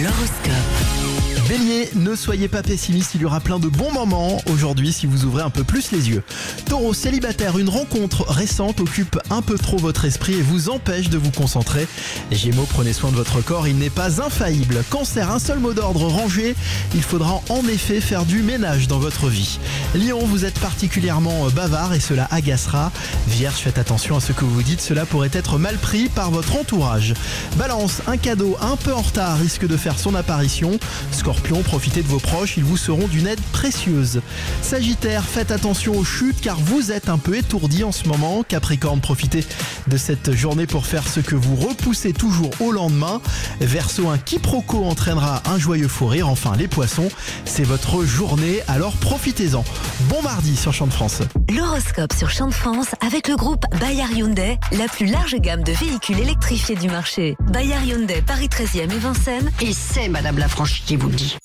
L'horoscope. Bélier, ne soyez pas pessimiste, il y aura plein de bons moments aujourd'hui si vous ouvrez un peu plus les yeux. Taureau, célibataire, une rencontre récente occupe un peu trop votre esprit et vous empêche de vous concentrer. Gémeaux, prenez soin de votre corps, il n'est pas infaillible. Cancer, un seul mot d'ordre rangé, il faudra en effet faire du ménage dans votre vie. Lion, vous êtes particulièrement bavard et cela agacera. Vierge, faites attention à ce que vous dites, cela pourrait être mal pris par votre entourage. Balance, un cadeau un peu en retard risque de faire son apparition. Scorpion, profitez de vos proches, ils vous seront d'une aide précieuse. Sagittaire, faites attention aux chutes car vous êtes un peu étourdi en ce moment. Capricorne, profitez de cette journée pour faire ce que vous repoussez toujours au lendemain. Verseau, un quiproquo entraînera un joyeux fou rire. Enfin, les poissons, c'est votre journée, alors profitez-en. Bon mardi sur Champ de France. L'horoscope sur Champ de France avec le groupe Bayard Hyundai, la plus large gamme de véhicules électrifiés du marché. Bayard Hyundai, Paris 13e et Vincennes. Et c'est Madame la franchise qui vous le dit.